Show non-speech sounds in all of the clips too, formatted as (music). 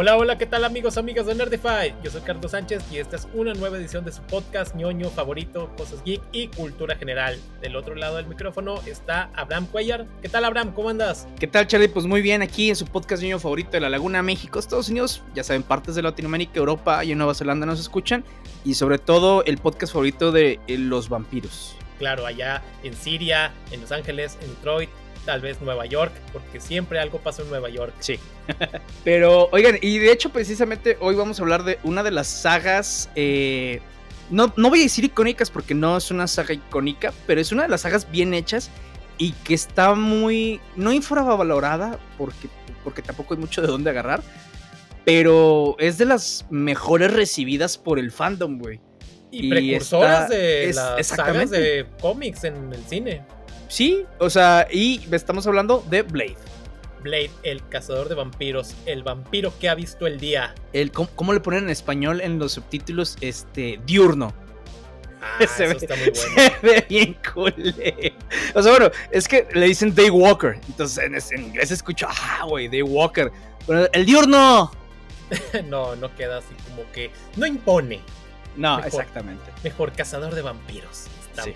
Hola, hola, ¿qué tal amigos, amigas de Nerdify? Yo soy Carlos Sánchez y esta es una nueva edición de su podcast ñoño favorito, cosas geek y cultura general. Del otro lado del micrófono está Abraham Cuellar. ¿Qué tal Abraham? ¿Cómo andas? ¿Qué tal Charlie? Pues muy bien, aquí en su podcast ñoño favorito de la Laguna, México, Estados Unidos, ya saben, partes de Latinoamérica, Europa y en Nueva Zelanda nos escuchan y sobre todo el podcast favorito de eh, los vampiros. Claro, allá en Siria, en Los Ángeles, en Detroit, tal vez Nueva York, porque siempre algo pasa en Nueva York. Sí. (laughs) Pero, oigan, y de hecho, precisamente hoy vamos a hablar de una de las sagas. Eh, no, no voy a decir icónicas porque no es una saga icónica, pero es una de las sagas bien hechas y que está muy. No infravalorada porque, porque tampoco hay mucho de dónde agarrar. Pero es de las mejores recibidas por el fandom, güey. Y, precursoras de las sagas de cómics en el cine. Sí, o sea, y estamos hablando de Blade. Blade, el cazador de vampiros, el vampiro que ha visto el día. El, ¿cómo, le ponen en español en los subtítulos? Este, diurno. Ah, (laughs) se, ve, está muy bueno. se ve bien cool. O sea, bueno, es que le dicen Daywalker. Entonces en, inglés escucho, ah, güey, Daywalker. Bueno, el diurno. (laughs) no, no queda así como que. No impone. No, exactamente. Mejor cazador de vampiros. Está sí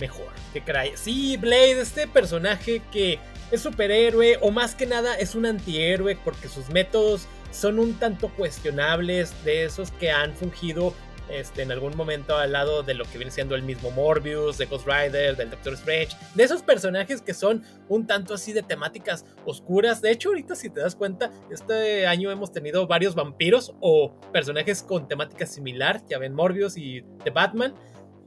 mejor. Que caray. Sí, Blade, este personaje que es superhéroe o más que nada es un antihéroe porque sus métodos son un tanto cuestionables de esos que han fungido este, en algún momento al lado de lo que viene siendo el mismo Morbius, de Ghost Rider, del Doctor Strange, de esos personajes que son un tanto así de temáticas oscuras. De hecho, ahorita si te das cuenta, este año hemos tenido varios vampiros o personajes con temática similar, ya ven Morbius y The Batman,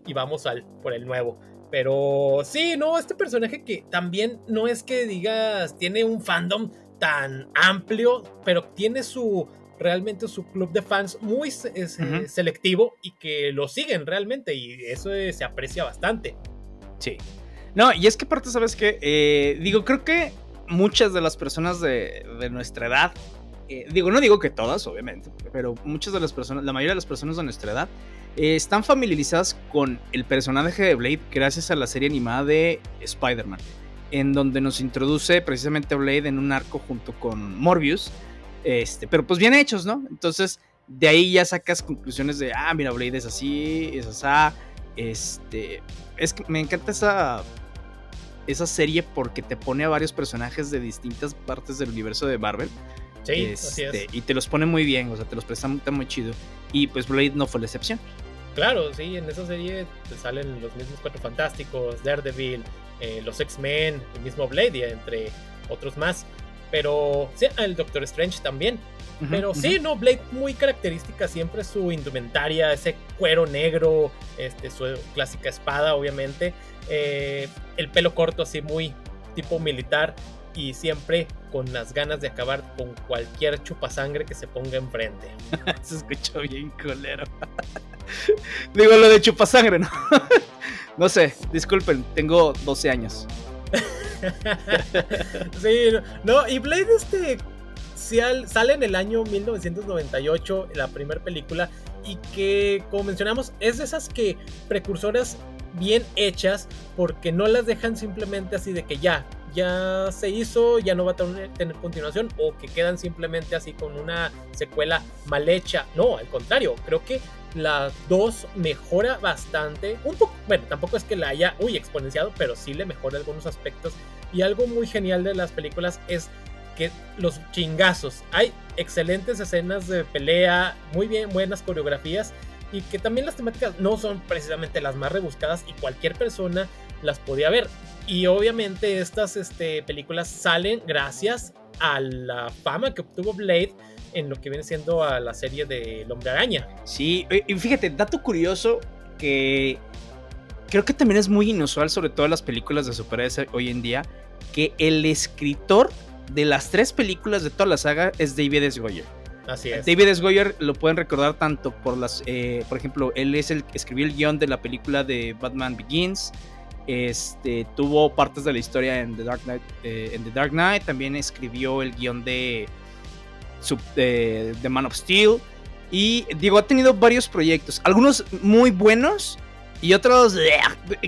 y vamos al por el nuevo. Pero sí, no, este personaje que también no es que digas, tiene un fandom tan amplio, pero tiene su realmente su club de fans muy eh, selectivo y que lo siguen realmente y eso se aprecia bastante. Sí. No, y es que aparte, ¿sabes qué? Eh, digo, creo que muchas de las personas de, de nuestra edad, eh, digo, no digo que todas, obviamente, pero muchas de las personas, la mayoría de las personas de nuestra edad, eh, están familiarizadas con el personaje de Blade gracias a la serie animada de Spider-Man, en donde nos introduce precisamente a Blade en un arco junto con Morbius, este, pero pues bien hechos, ¿no? Entonces, de ahí ya sacas conclusiones de, ah, mira, Blade es así, es así, este, es que me encanta esa, esa serie porque te pone a varios personajes de distintas partes del universo de Marvel. Sí, así es. Este, y te los pone muy bien, o sea, te los prestan muy chido. Y pues Blade no fue la excepción. Claro, sí, en esa serie salen los mismos Cuatro Fantásticos, Daredevil, eh, los X-Men, el mismo Blade, entre otros más. Pero sí, el Doctor Strange también. Pero sí, no, Blade muy característica siempre su indumentaria, ese cuero negro, este, su clásica espada, obviamente. Eh, el pelo corto así muy tipo militar y siempre con las ganas de acabar con cualquier chupasangre que se ponga enfrente. (laughs) se escuchó bien colero. (laughs) Digo lo de chupasangre, ¿no? (laughs) no sé, disculpen, tengo 12 años. sí, no, y Blade este sale en el año 1998, la primera película, y que, como mencionamos, es de esas que precursoras bien hechas, porque no las dejan simplemente así de que ya, ya se hizo, ya no va a tener, continuación o que quedan simplemente así con una secuela mal hecha. No, al contrario, creo que la 2 mejora bastante. Un poco, bueno, tampoco es que la haya, uy, exponenciado, pero sí le mejora algunos aspectos. Y algo muy genial de las películas es que los chingazos. Hay excelentes escenas de pelea, muy bien, buenas coreografías. Y que también las temáticas no son precisamente las más rebuscadas y cualquier persona las podía ver. Y obviamente estas este, películas salen gracias a la fama que obtuvo Blade en lo que viene siendo a la serie de El Hombre Araña. Sí, y fíjate, dato curioso que creo que también es muy inusual, sobre todo en las películas de superhéroes hoy en día, que el escritor de las tres películas de toda la saga es David S. Goyer. Así es. David S. Goyer lo pueden recordar tanto por las, eh, por ejemplo, él es el que escribió el guion de la película de Batman Begins, este, tuvo partes de la historia en The Dark Knight. Eh, en The Dark Knight también escribió el guion de, The Man of Steel. Y digo, ha tenido varios proyectos, algunos muy buenos, Y otros,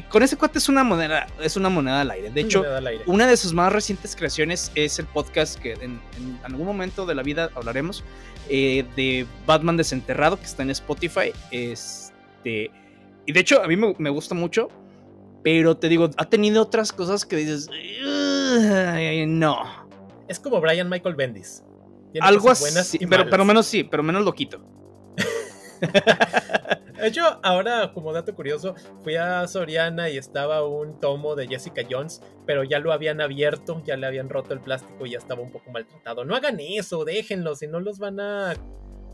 con ese cuate es una moneda, es una moneda al aire. De hecho, una de sus más recientes creaciones es el podcast que en, algún momento de la vida hablaremos eh, de Batman Desenterrado, que está en Spotify. Este, y de hecho, a mí me, gusta mucho, pero te digo, ha tenido otras cosas que dices, no. Es como Brian Michael Bendis. Algo así, pero, pero menos sí, pero menos loquito. (laughs) De hecho, ahora como dato curioso, fui a Soriana y estaba un tomo de Jessica Jones, pero ya lo habían abierto, ya le habían roto el plástico y ya estaba un poco maltratado. No hagan eso, déjenlo, si no los van a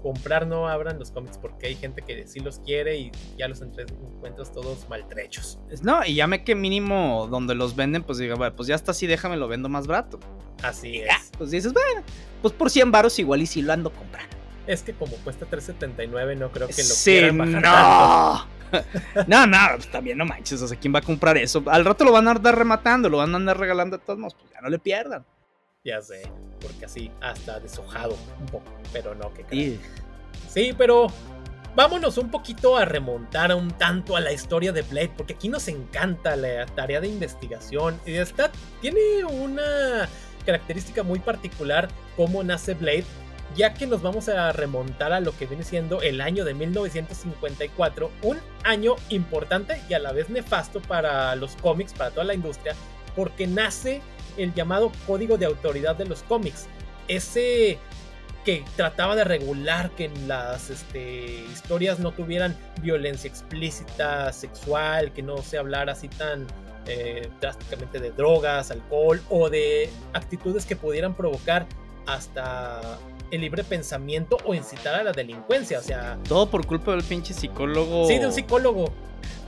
comprar, no abran los cómics porque hay gente que sí los quiere y ya los encuentras todos maltrechos. No, y ya me que mínimo donde los venden, pues diga, pues ya está así, déjame lo vendo más barato. Así es. pues dices, bueno, pues por 100 varos igual y si lo ando comprando. Es que como cuesta 3.79 no creo que lo sí, quieran bajar no. (laughs) no, no, pues también no manches, o sea, ¿quién va a comprar eso? Al rato lo van a andar rematando, lo van a andar regalando a todos modos, pues ya no le pierdan. Ya sé, porque así hasta deshojado un poco, pero no, que sí. sí, pero vámonos un poquito a remontar un tanto a la historia de Blade, porque aquí nos encanta la tarea de investigación. Y esta tiene una característica muy particular cómo nace Blade, ya que nos vamos a remontar a lo que viene siendo el año de 1954, un año importante y a la vez nefasto para los cómics, para toda la industria, porque nace el llamado Código de Autoridad de los cómics, ese que trataba de regular que las este, historias no tuvieran violencia explícita, sexual, que no se hablara así tan eh, drásticamente de drogas, alcohol o de actitudes que pudieran provocar hasta el libre pensamiento o incitar a la delincuencia, o sea... Todo por culpa del pinche psicólogo. Sí, de un psicólogo.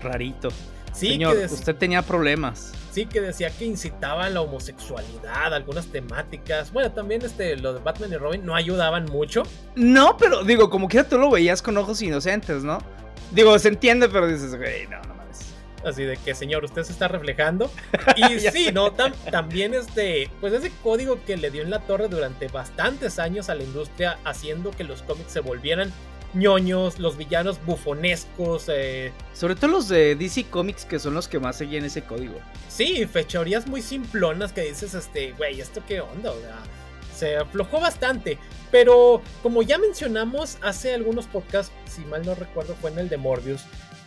Rarito. Sí, Señor, usted tenía problemas. Sí, que decía que incitaba a la homosexualidad, algunas temáticas. Bueno, también este, lo de Batman y Robin no ayudaban mucho. No, pero digo, como que tú lo veías con ojos inocentes, ¿no? Digo, se entiende, pero dices, güey, no, no Así de que, señor, usted se está reflejando. (laughs) Y sí, ¿no? también este, pues ese código que le dio en la torre durante bastantes años a la industria, haciendo que los cómics se volvieran ñoños, los villanos bufonescos. Eh. Sobre todo los de DC Comics, que son los que más seguían ese código. Sí, fechorías muy simplonas que dices, este, güey, ¿esto qué onda? O sea, se aflojó bastante. Pero como ya mencionamos hace algunos podcasts, si mal no recuerdo, fue en el de Morbius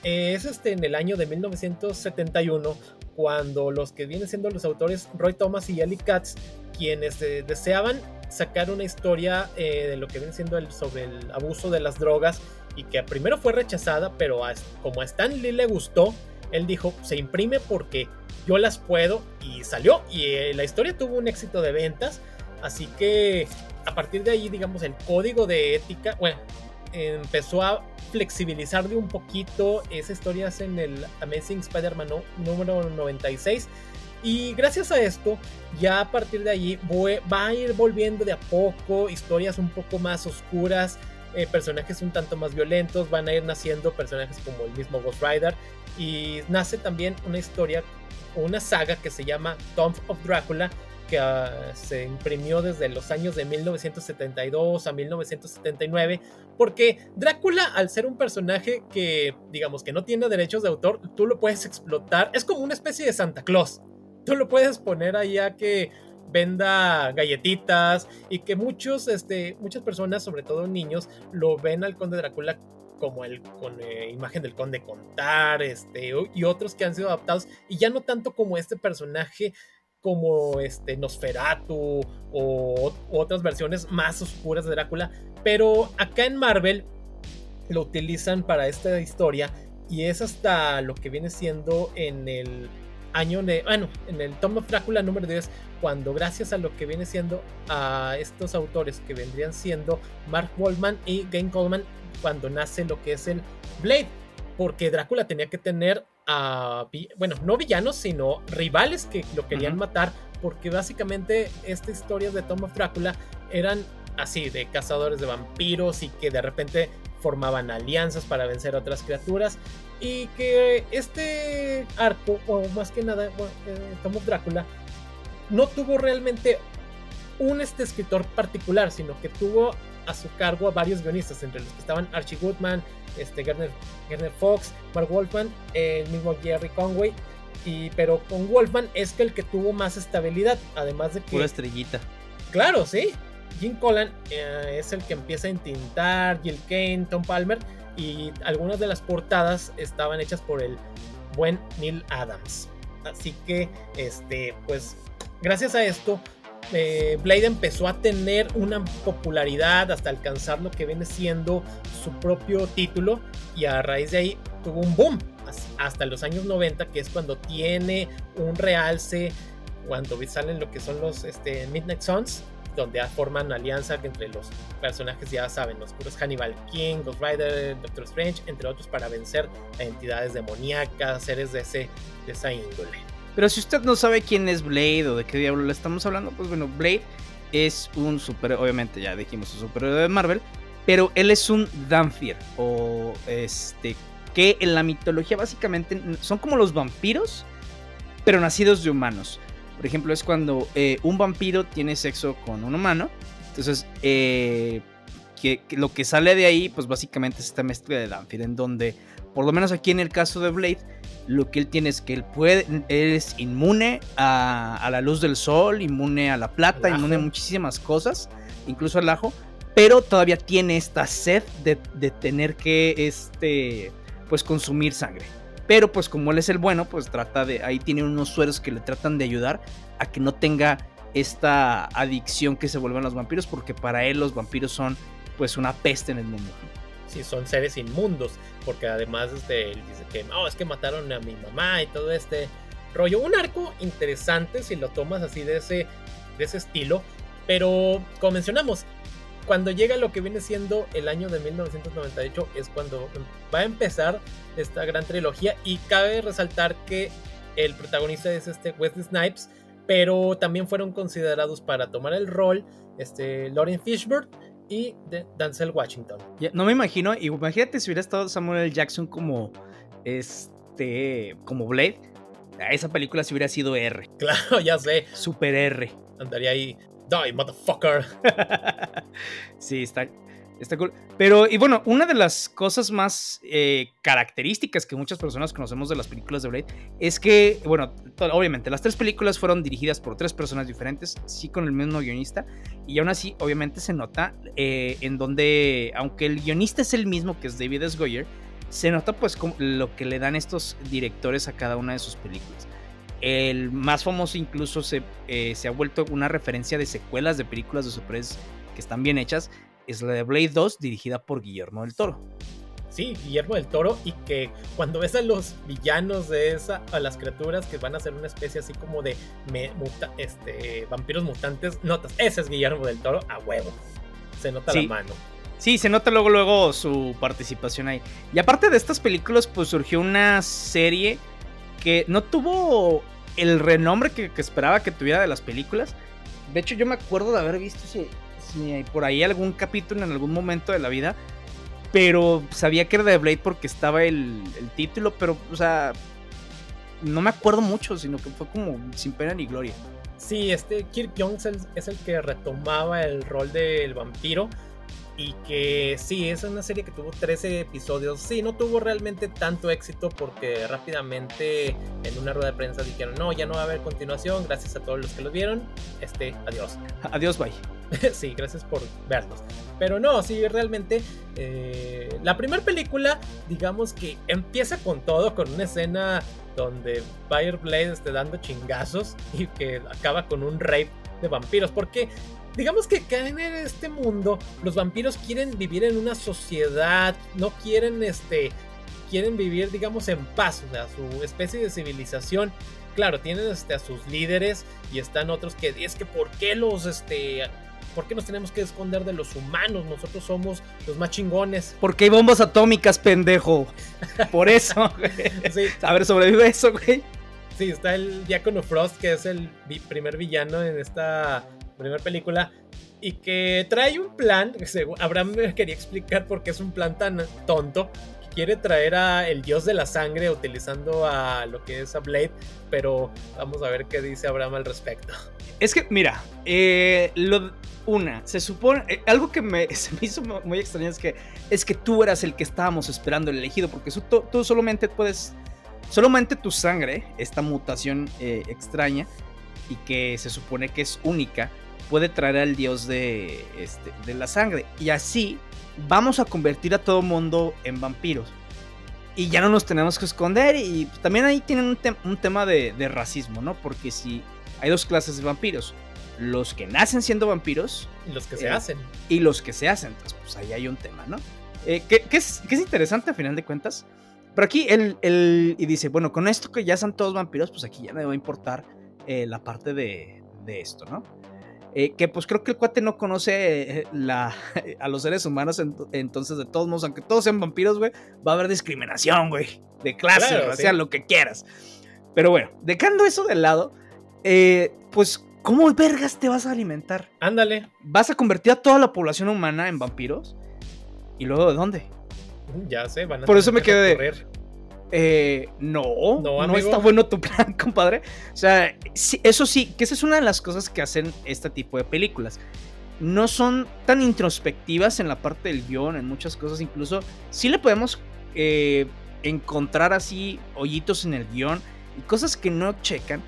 es este, en el año de 1971 cuando los que vienen siendo los autores Roy Thomas y Ellie Katz, quienes eh, deseaban sacar una historia eh, de lo que viene siendo sobre el abuso de las drogas y que primero fue rechazada, pero como a Stan Lee le gustó, él dijo, se imprime porque yo las puedo y salió y eh, la historia tuvo un éxito de ventas, así que a partir de ahí, digamos, el código de ética, bueno, empezó a flexibilizar de un poquito. Esa historia en el Amazing Spider-Man número 96. Y gracias a esto, ya a partir de allí va a ir volviendo de a poco historias un poco más oscuras, eh, personajes un tanto más violentos, van a ir naciendo personajes como el mismo Ghost Rider. Y nace también una historia, una saga que se llama Tomb of Drácula, que ah, se imprimió desde los años de 1972 a 1979, porque Drácula, al ser un personaje que, digamos, que no tiene derechos de autor, tú lo puedes explotar, es como una especie de Santa Claus. Tú lo puedes poner ahí a que venda galletitas y que muchos, este, muchas personas, sobre todo niños, lo ven al conde Drácula como el con eh, imagen del conde contar, este, y otros que han sido adaptados, y ya no tanto como este personaje como este Nosferatu o, otras versiones más oscuras de Drácula, pero acá en Marvel lo utilizan para esta historia y es hasta lo que viene siendo en el año de, bueno, en el Tom of Drácula número 10, cuando gracias a lo que viene siendo a estos autores que vendrían siendo Mark Waldman y Game Coleman, cuando nace lo que es el Blade, porque Drácula tenía que tener a, bueno, no villanos, sino rivales que lo querían matar, porque básicamente estas historias de Tom of Drácula eran así, de cazadores de vampiros y que de repente formaban alianzas para vencer a otras criaturas y que este arco, o más que nada, bueno, eh, Tom of Drácula, no tuvo realmente un este escritor particular, sino que tuvo a su cargo a varios guionistas, entre los que estaban Archie Goodman, este, Gerner, Fox, Mark Wolfman, el mismo Jerry Conway. Y, pero con Wolfman es que el que tuvo más estabilidad, además de que... Pura estrellita. Claro, sí. Jim Collan eh, es el que empieza a intintar, Jill Kane, Tom Palmer, y algunas de las portadas estaban hechas por el buen Neil Adams. Así que, este, pues, gracias a esto, eh, Blade empezó a tener una popularidad hasta alcanzar lo que viene siendo su propio título y a raíz de ahí tuvo un boom hasta los años 90 que es cuando tiene un realce cuando salen lo que son los este, Midnight Suns donde forman alianza entre los personajes, ya saben, los puros Hannibal King, Ghost Rider, Doctor Strange, entre otros, para vencer a entidades demoníacas, seres de, ese, de esa índole. Pero si usted no sabe quién es Blade o de qué diablo le estamos hablando, pues bueno, Blade es un super, obviamente ya dijimos un superhéroe de Marvel, pero él es un Danfir o este que en la mitología básicamente son como los vampiros, pero nacidos de humanos. Por ejemplo, es cuando eh, un vampiro tiene sexo con un humano. Entonces, eh, que, lo que sale de ahí, pues básicamente es esta mezcla de Danfir, en donde, por lo menos aquí en el caso de Blade, lo que él tiene es que él puede, es inmune a, la luz del sol, inmune a la plata, inmune a muchísimas cosas, incluso al ajo, pero todavía tiene esta sed de, de tener que, este, pues consumir sangre. Pero pues como él es el bueno, pues trata de, ahí tiene unos sueros que le tratan de ayudar a que no tenga esta adicción que se vuelven los vampiros, porque para él los vampiros son pues una peste en el mundo. Sí, son seres inmundos, porque además este, él dice que no, es que mataron a mi mamá y todo este rollo. Un arco interesante si lo tomas así de ese, de ese estilo, pero como mencionamos, cuando llega lo que viene siendo el año de 1998 es cuando va a empezar esta gran trilogía y cabe resaltar que el protagonista es este Wesley Snipes, pero también fueron considerados para tomar el rol este Lauren Fishburne y de Denzel Washington. no me imagino, imagínate si hubiera estado Samuel L. Jackson como este como Blade. Esa película si hubiera sido R. Claro, (laughs) ya sé. Super R. Andaría ahí Die, motherfucker. (laughs) sí, está, está cool. Pero, y bueno, una de las cosas más eh, características que muchas personas conocemos de las películas de Blade es que, bueno, obviamente las tres películas fueron dirigidas por tres personas diferentes, sí con el mismo guionista, y aún así, obviamente se nota eh, en donde, aunque el guionista es el mismo que es David S. Goyer, se nota pues lo que le dan estos directores a cada una de sus películas. El más famoso incluso se, eh, se ha vuelto una referencia de secuelas de películas de superhéroes que están bien hechas. Es la de Blade 2, dirigida por Guillermo del Toro. Sí, Guillermo del Toro, y que cuando ves a los villanos de esa, a las criaturas que van a ser una especie así como de este, vampiros mutantes, notas, ese es Guillermo del Toro a huevo. Se nota la mano. Sí, se nota luego, luego su participación ahí. Y aparte de estas películas, pues surgió una serie que no tuvo el renombre que, esperaba que tuviera de las películas. De hecho, yo me acuerdo de haber visto si, si por ahí algún capítulo en algún momento de la vida. Pero sabía que era de Blade porque estaba el, título, pero, o sea, no me acuerdo mucho, sino que fue como sin pena ni gloria. Sí, este Kirk Jones es el que retomaba el rol del vampiro y que sí, es una serie que tuvo 13 episodios. Sí, no tuvo realmente tanto éxito porque rápidamente en una rueda de prensa dijeron, no, ya no va a haber continuación, gracias a todos los que lo vieron. Este, adiós. (laughs) Adiós, bye. (laughs) sí, gracias por vernos. Pero no, sí, realmente eh, la primera película, digamos que empieza con todo, con una escena donde Fireblade esté dando chingazos y que acaba con un rape de vampiros. Porque digamos que caen en este mundo, los vampiros quieren vivir en una sociedad, no quieren este quieren vivir digamos en paz, o sea, su especie de civilización. Claro, tienen este, a sus líderes y están otros que es que por qué los este ¿Por qué nos tenemos que esconder de los humanos? Nosotros somos los más chingones. Porque hay bombas atómicas, pendejo. Por eso, (laughs) A ver, sobrevive eso, güey. Sí, está el Diácono Frost, que es el primer villano en esta primera película, y que trae un plan, Abraham me quería explicar por qué es un plan tan tonto, quiere traer a el dios de la sangre utilizando a lo que es a Blade, pero vamos a ver qué dice Abraham al respecto. Es que, mira, eh, lo, una, se supone, eh, algo que me, (laughs) se me hizo muy extraño es que, es que tú eras el que estábamos esperando, el elegido, porque tú, tú solamente puedes, solamente tu sangre, esta mutación eh, extraña y que se supone que es única, puede traer al dios de, este, de la sangre. Y así vamos a convertir a todo mundo en vampiros. Y ya no nos tenemos que esconder. Y también ahí tienen un, tema de, racismo, ¿no? Porque si hay dos clases de vampiros. Los que nacen siendo vampiros. Y los que se eh, hacen. Y los que se hacen. Entonces, pues ahí hay un tema, ¿no? Eh, que, es, que, es, interesante a final de cuentas. Pero aquí él, y dice, bueno, con esto que ya son todos vampiros, pues aquí ya no va a importar eh, la parte de, de esto, ¿no? Eh, que pues creo que el cuate no conoce eh, la, (laughs) a los seres humanos, entonces de todos modos, aunque todos sean vampiros, güey, va a haber discriminación, güey, de clase, o sea, lo que quieras. Pero bueno, dejando eso de lado, eh, pues, ¿cómo vergas te vas a alimentar? Ándale. ¿Vas a convertir a toda la población humana en vampiros? ¿Y luego de dónde? Ya sé, van a Por eso me quedé. Eh, no, no, está bueno tu plan, (laughs) compadre. O sea, eso sí, que esa es una de las cosas que hacen este tipo de películas. No son tan introspectivas en la parte del guion, en muchas cosas. Incluso sí le podemos eh, encontrar así hoyitos en el guion y cosas que no checan.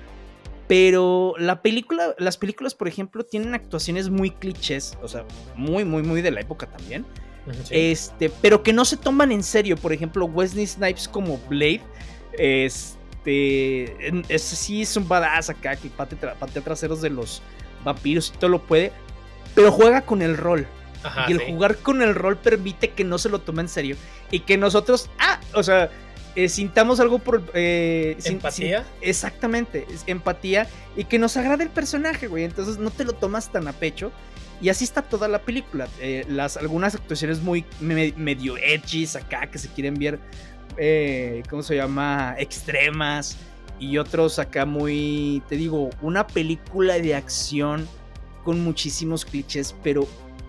Pero la película, las películas, por ejemplo, tienen actuaciones muy clichés, o sea, muy, muy, muy de la época también. Este, pero que no se toman en serio. Por ejemplo, Wesley Snipes como Blade. Este. Sí es un badass acá que patea, traseros de los vampiros y todo lo puede. Pero juega con el rol. y el jugar con el rol permite que no se lo tome en serio. Y que nosotros. Ah, o sea. Eh, sintamos algo por. Eh, ¿Empatía? exactamente, empatía. Y que nos agrade el personaje, güey. Entonces no te lo tomas tan a pecho. Y así está toda la película. Eh, las, algunas actuaciones muy medio edgy acá que se quieren ver, eh, ¿cómo se llama? Extremas. Y otros acá muy, te digo, una película de acción con muchísimos clichés, pero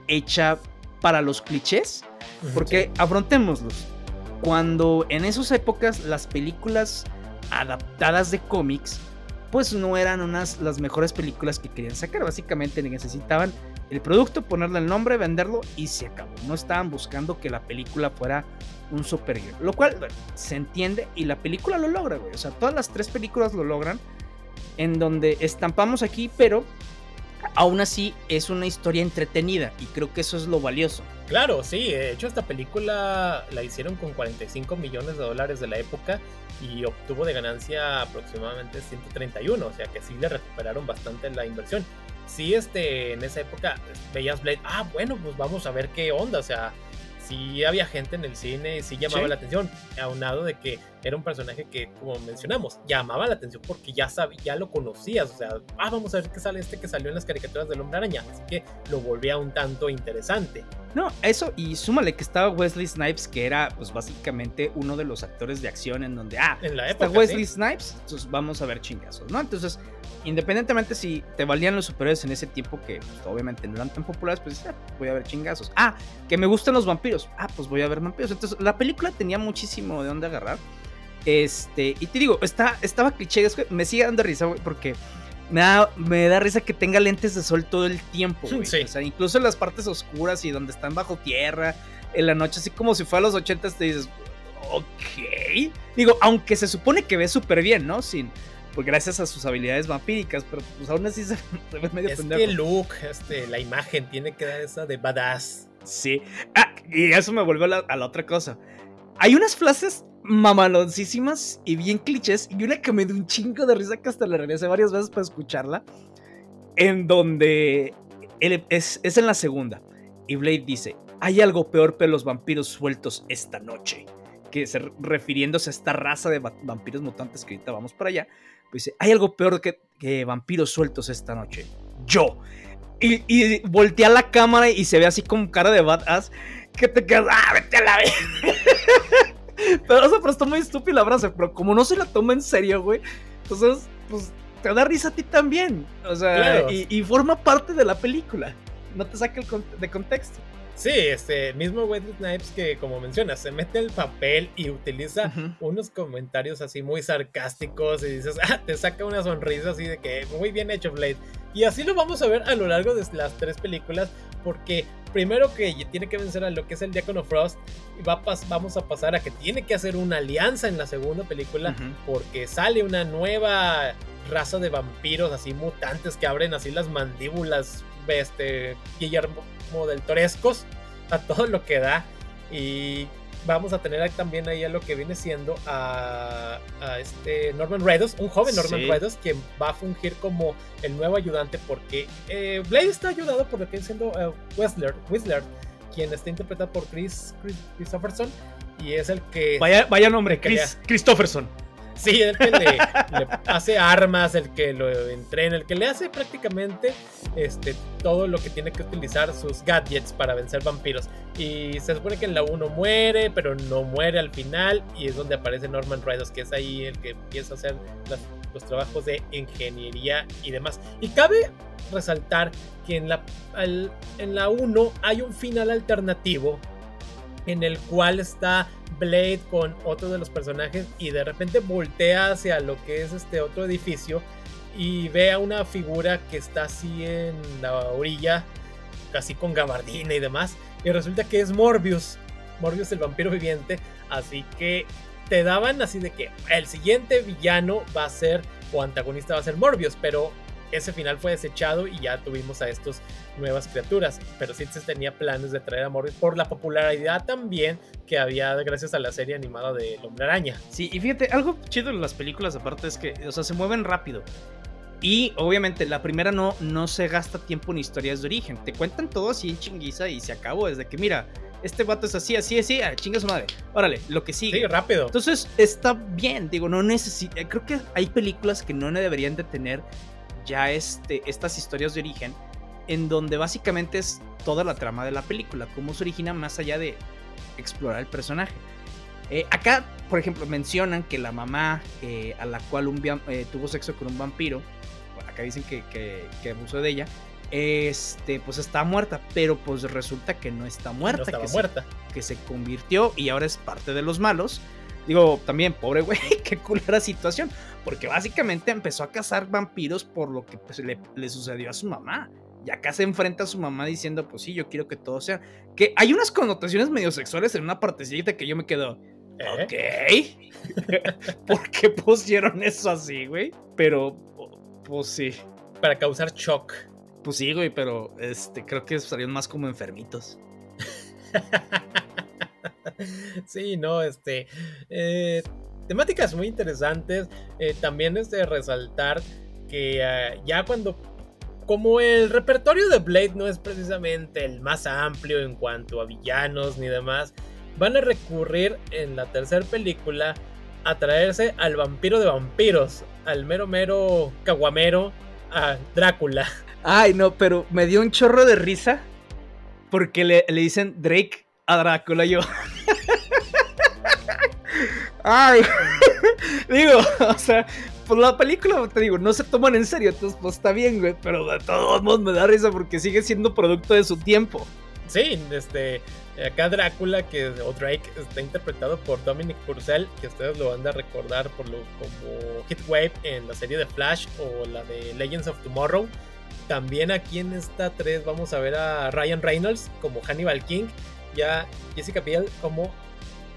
hecha para los clichés. Porque afrontémoslos. Cuando en esas épocas las películas adaptadas de cómics pues no eran unas las mejores películas que querían sacar. Básicamente necesitaban el producto, ponerle el nombre, venderlo y se acabó. No estaban buscando que la película fuera un superhéroe. Lo cual se entiende y la película lo logra, güey. O sea, todas las tres películas lo logran. En donde estampamos aquí, pero aún así es una historia entretenida y creo que eso es lo valioso. Claro, sí, de hecho esta película la hicieron con 45 millones de dólares de la época y obtuvo de ganancia aproximadamente 131, o sea que sí le recuperaron bastante la inversión. Sí, este, en esa época veías Blade, ah, bueno, pues vamos a ver qué onda, o sea, sí había gente en el cine, sí llamaba la atención, aunado de que era un personaje que, como mencionamos, llamaba la atención porque ya ya lo conocías, o sea, ah, vamos a ver qué sale este que salió en las caricaturas del Hombre Araña, así que lo volvía un tanto interesante. No, eso, y súmale que estaba Wesley Snipes, que era, pues, básicamente uno de los actores de acción en donde, ah, en la época, está Wesley Snipes, entonces vamos a ver chingazos, ¿no? Entonces, independientemente si te valían los superhéroes en ese tiempo, que pues, obviamente no eran tan populares, pues ah, voy a ver chingazos. Ah, que me gustan los vampiros, ah, pues voy a ver vampiros. Entonces, la película tenía muchísimo de dónde agarrar. Este, y te digo, está, estaba cliché, me sigue dando risa, güey, porque me da, me da risa que tenga lentes de sol todo el tiempo, güey. O sea, incluso en las partes oscuras y donde están bajo tierra, en la noche, así como si fuera a los 80 te dices, ok. Digo, aunque se supone que ve súper bien, ¿no? Sin, pues gracias a sus habilidades vampíricas, pero pues aún así se, (laughs) ve medio es que look, este, la imagen tiene que dar esa de badass. Sí. Ah, y eso me vuelve a la otra cosa. Hay unas frases mamaloncísimas y bien clichés. Y una que me dio un chingo de risa que hasta la regresé varias veces para escucharla. En donde es, en la segunda. Y Blade dice: Hay algo peor que los vampiros sueltos esta noche. Que se, refiriéndose a esta raza de vampiros mutantes que ahorita vamos para allá. Pues dice: Hay algo peor que, que vampiros sueltos esta noche. Yo. Y, y, voltea la cámara y se ve así como cara de badass. Que te quedas, ah, vete a la vez. (laughs) Pero, o sea, muy estúpida la frase, pero como no se la toma en serio, güey, entonces, pues te da risa a ti también. O sea, y, forma parte de la película. No te saque de contexto. Sí, este mismo Wesley Snipes que como mencionas, se mete el papel y utiliza unos comentarios así muy sarcásticos y dices, ah, te saca una sonrisa así de que muy bien hecho Blade. Y así lo vamos a ver a lo largo de las tres películas porque primero que tiene que vencer a lo que es el Diácono Frost y va vamos a pasar a que tiene que hacer una alianza en la segunda película porque sale una nueva raza de vampiros así mutantes que abren así las mandíbulas este Guillermo del Torescos a todo lo que da y vamos a tener también ahí a lo que viene siendo a, este Norman Reedus, un joven Norman Reedus, quien va a fungir como el nuevo ayudante porque eh, Blade está ayudado por lo que viene siendo uh, Whistler, quien está interpretado por Chris, Christopherson y es el que... Vaya, vaya nombre, Chris Christopherson. Sí, el que le, hace armas, el que lo entrena, el que le hace prácticamente este, todo lo que tiene que utilizar sus gadgets para vencer vampiros. Y se supone que en la 1 muere, pero no muere al final. Y es donde aparece Norman Reedus, que es ahí el que empieza a hacer los trabajos de ingeniería y demás. Y cabe resaltar que en la, en la 1 hay un final alternativo en el cual está Blade con otro de los personajes y de repente voltea hacia lo que es este otro edificio y ve a una figura que está así en la orilla, casi con gabardina y demás, y resulta que es Morbius, Morbius el vampiro viviente, así que te daban así de que el siguiente villano va a ser o antagonista va a ser Morbius, pero ese final fue desechado y ya tuvimos a estas nuevas criaturas. Pero sí se tenía planes de traer a Morbius por la popularidad también que había gracias a la serie animada de El Hombre Araña. Sí, y fíjate, algo chido en las películas aparte es que, o sea, se mueven rápido. Y obviamente la primera no, no se gasta tiempo en historias de origen. Te cuentan todo así en chinguiza y se acabó. Desde que, mira, este vato es así, así, así, ah, chinga su madre. Órale, lo que sigue. Sí, rápido. Entonces está bien, digo, no necesita. Creo que hay películas que no deberían de tener ya este, estas historias de origen, en donde básicamente es toda la trama de la película, cómo se origina más allá de explorar el personaje. Eh, acá, por ejemplo, mencionan que la mamá eh, a la cual un, eh, tuvo sexo con un vampiro, acá dicen que, que, abusó de ella, este, pues está muerta, pero pues resulta que no está muerta, que, muerta. que se convirtió y ahora es parte de los malos. Digo, también, pobre güey, (laughs) qué culera situación. Porque básicamente empezó a cazar vampiros por lo que pues, le, sucedió a su mamá. Y acá se enfrenta a su mamá diciendo, pues sí, yo quiero que todo sea. Que hay unas connotaciones medio sexuales en una partecita que yo me quedo. ¿Eh? Ok. (laughs) ¿Por qué pusieron eso así, güey? Pero, pues sí. Para causar shock. Pues sí, güey, pero este, creo que salieron más como enfermitos. (laughs) (laughs) sí, no, este. Eh, temáticas muy interesantes. Eh, también es de resaltar que ah, ya cuando como el repertorio de Blade no es precisamente el más amplio en cuanto a villanos ni demás, van a recurrir en la tercera película a traerse al vampiro de vampiros, al mero mero caguamero, a Drácula. Ay, no, pero me dio un chorro de risa porque le, le dicen Drake a Drácula yo. (laughs) Ay, (laughs) digo, o sea, pues la película, te digo, no se toman en serio, entonces pues está bien, güey, pero de todos modos me da risa porque sigue siendo producto de su tiempo. Sí, este, acá Drácula, que, o Drake, está interpretado por Dominic Purcell, que ustedes lo van a recordar por lo como Hitwave en la serie de Flash o la de Legends of Tomorrow. También aquí en esta 3 vamos a ver a Ryan Reynolds como Hannibal King y a Jessica Biel como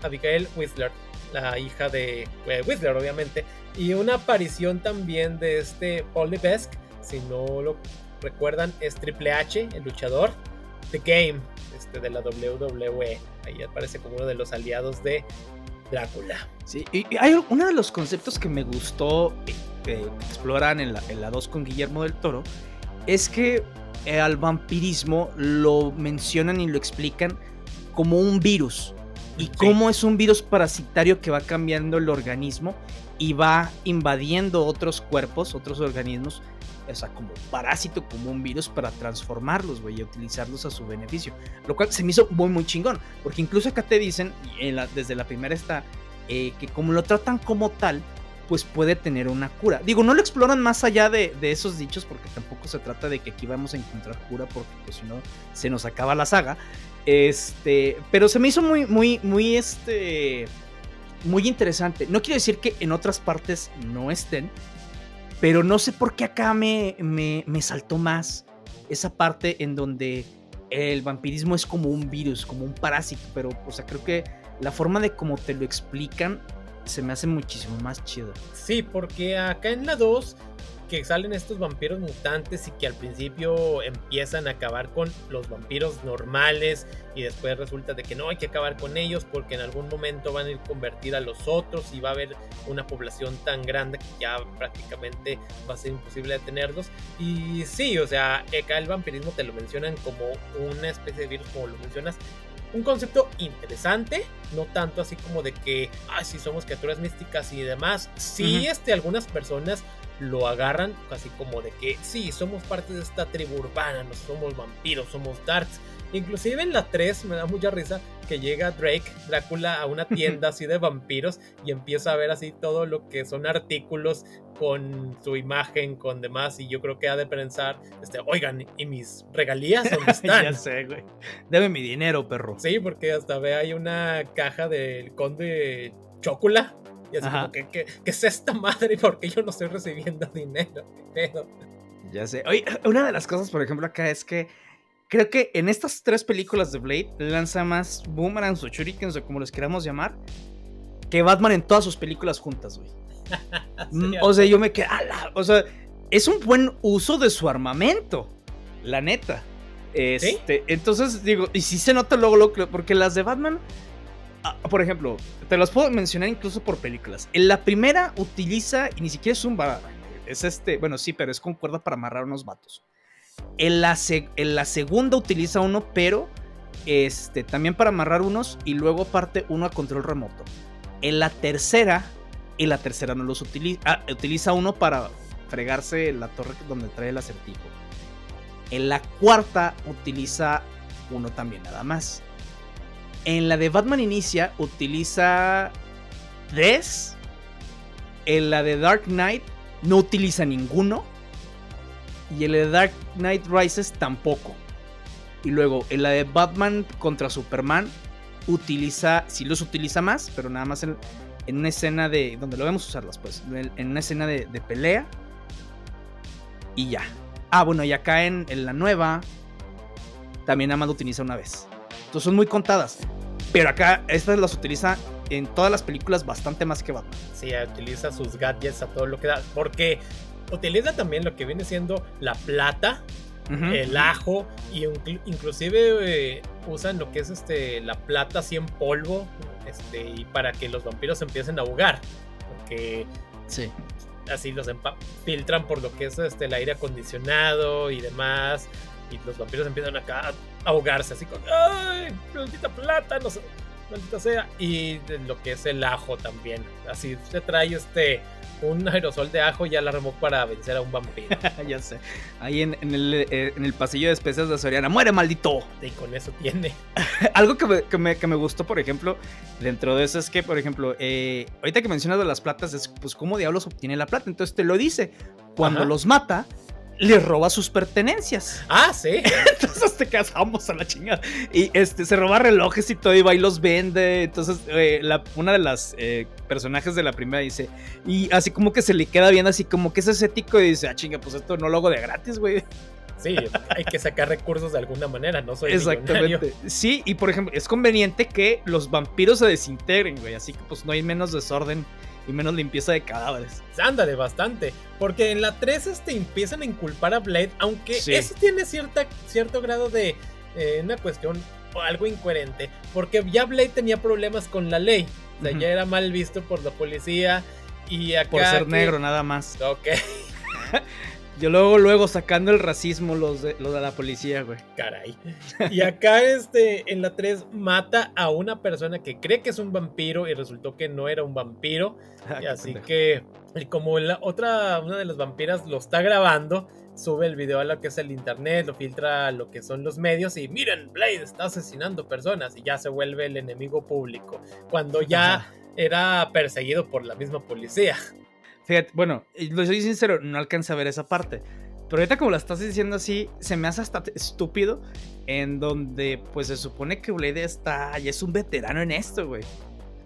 Abigail Whistler la hija de eh, Whistler, obviamente. Y una aparición también de este Paul Levesque, si no lo recuerdan, es Triple H, el luchador, The Game, este, de la WWE. Ahí aparece como uno de los aliados de Drácula. Sí, y hay uno de los conceptos que me gustó eh, que exploran en la, en la 2 con Guillermo del Toro, es que eh, al vampirismo lo mencionan y lo explican como un virus y cómo es un virus parasitario que va cambiando el organismo y va invadiendo otros cuerpos, otros organismos, o sea, como parásito, como un virus para transformarlos, güey, y utilizarlos a su beneficio. Lo cual se me hizo muy, muy chingón, porque incluso acá te dicen, desde la primera está, eh, que como lo tratan como tal, pues puede tener una cura. Digo, no lo exploran más allá de, esos dichos porque tampoco se trata de que aquí vamos a encontrar cura porque pues si no se nos acaba la saga. Este, pero se me hizo muy, muy, muy, este, muy interesante. No quiero decir que en otras partes no estén, pero no sé por qué acá me, me, me saltó más esa parte en donde el vampirismo es como un virus, como un parásito, pero, o sea, creo que la forma de cómo te lo explican se me hace muchísimo más chido. Sí, porque acá en la 2 que salen estos vampiros mutantes y que al principio empiezan a acabar con los vampiros normales y después resulta de que no hay que acabar con ellos porque en algún momento van a ir convertir a los otros y va a haber una población tan grande que ya prácticamente va a ser imposible detenerlos. Y sí, o sea, acá el vampirismo te lo mencionan como una especie de virus como lo mencionas un concepto interesante, no tanto así como de que, ay, sí somos criaturas místicas y demás. Sí, este, algunas personas lo agarran casi como de que, sí, somos parte de esta tribu urbana, no somos vampiros, somos darks. Inclusive en la 3 me da mucha risa que llega Drake, Drácula, a una (laughs) tienda así de vampiros y empieza a ver así todo lo que son artículos con su imagen, con demás, y yo creo que ha de pensar, este, oigan, ¿y mis regalías dónde (laughs) están? ya sé, güey. Debe mi dinero, perro. Sí, porque hasta ve hay una caja del conde Chocula. Y así como que, ¿qué, es esta madre? Porque yo no estoy recibiendo dinero. Ya sé. Oye, una de las cosas, por ejemplo, acá es que creo que en estas tres películas de Blade lanza más boomerangs o shurikens o como los queramos llamar que Batman en todas sus películas juntas, güey. (laughs) Mm, o sea, yo me quedé, o sea, es un buen uso de su armamento, la neta. Este, Entonces, digo, y si se nota luego, luego, porque las de Batman, ah, por ejemplo, te las puedo mencionar incluso por películas. En la primera utiliza, y ni siquiera es un es este, bueno, sí, pero es con cuerda para amarrar unos vatos. En la, en la segunda utiliza uno, pero este, también para amarrar unos y luego parte uno a control remoto. En la tercera y la tercera no los utiliza. Ah, utiliza uno para fregarse la torre donde trae el acertijo. En la cuarta utiliza uno también nada más. En la de Batman Inicia utiliza tres. En la de Dark Knight no utiliza ninguno. Y en la de Dark Knight Rises tampoco. Y luego en la de Batman contra Superman utiliza, sí los utiliza más, pero nada más en, en una escena de. donde lo vemos usarlas, pues. En una escena de, pelea. Y ya. Ah, bueno, y acá en, la nueva. También nada más lo utiliza una vez. Entonces son muy contadas. Pero acá estas las utiliza en todas las películas bastante más que Batman. Sí, utiliza sus gadgets a todo lo que da. Porque utiliza también lo que viene siendo la plata, el ajo, y inclusive eh, usan lo que es este la plata así en polvo, este, y para que los vampiros empiecen a ahogar. Porque sí. así los filtran por lo que es este, el aire acondicionado y demás. Y los vampiros empiezan acá a ahogarse, así con ¡ay! ¡Maldita plata! No sé, maldita sea. Y lo que es el ajo también. Así se trae este un aerosol de ajo ya la armó para vencer a un vampiro. (laughs) ya sé. Ahí en, eh, el, pasillo de especias de Soriana. ¡Muere, maldito! Y con eso tiene. (laughs) Algo que me, gustó, por ejemplo, dentro de eso es que, por ejemplo, eh, ahorita que mencionas de las platas, es pues cómo diablos obtiene la plata. Entonces te lo dice. Cuando los mata, le roba sus pertenencias. Ah, sí. (laughs) Entonces te casamos a la chingada. Y este, se roba relojes y todo y va y los vende. Entonces, eh, una de las eh, personajes de la primera dice, y así como que se le queda bien, así como que es escético y dice, ah, chinga, pues esto no lo hago de gratis, güey. Sí, hay que sacar recursos de alguna manera, no soy Exactamente. Sí, y por ejemplo, es conveniente que los vampiros se desintegren, güey, así que pues no hay menos desorden y menos limpieza de cadáveres. Ándale, bastante. Porque en la 3 este, empiezan a inculpar a Blade, aunque eso tiene cierta, cierto grado de eh, una cuestión algo incoherente. Porque ya Blade tenía problemas con la ley. O sea, ya era mal visto por la policía. Y acá. Por ser negro, nada más. Ok. (laughs) Yo luego, luego sacando el racismo los de, los de la policía, güey. Caray. Y acá, este, en la 3, mata a una persona que cree que es un vampiro y resultó que no era un vampiro. Ah, y así que, y como la otra, una de las vampiras lo está grabando, sube el video a lo que es el internet, lo filtra a lo que son los medios y miren, Blade está asesinando personas y ya se vuelve el enemigo público. Cuando ya (laughs) era perseguido por la misma policía. Fíjate, bueno, lo soy sincero, no alcanza a ver esa parte. Pero ahorita como la estás diciendo así, se me hace hasta estúpido en donde pues se supone que Blade está y es un veterano en esto, güey.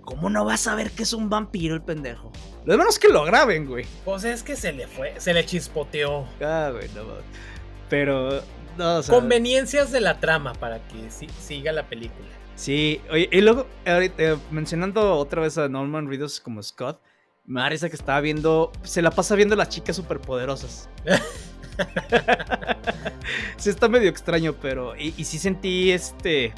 ¿Cómo no vas a ver que es un vampiro el pendejo? Lo menos que lo graben, güey. Pues es que se le fue, se le chispoteó. Ah, güey, no Pero, no, o sea, Conveniencias de la trama para que siga la película. Sí, oye, y luego, eh, mencionando otra vez a Norman Reedus como Scott, me parece que estaba viendo, se la pasa viendo las chicas superpoderosas. (laughs) sí, está medio extraño, pero. Y, y, sí sentí este.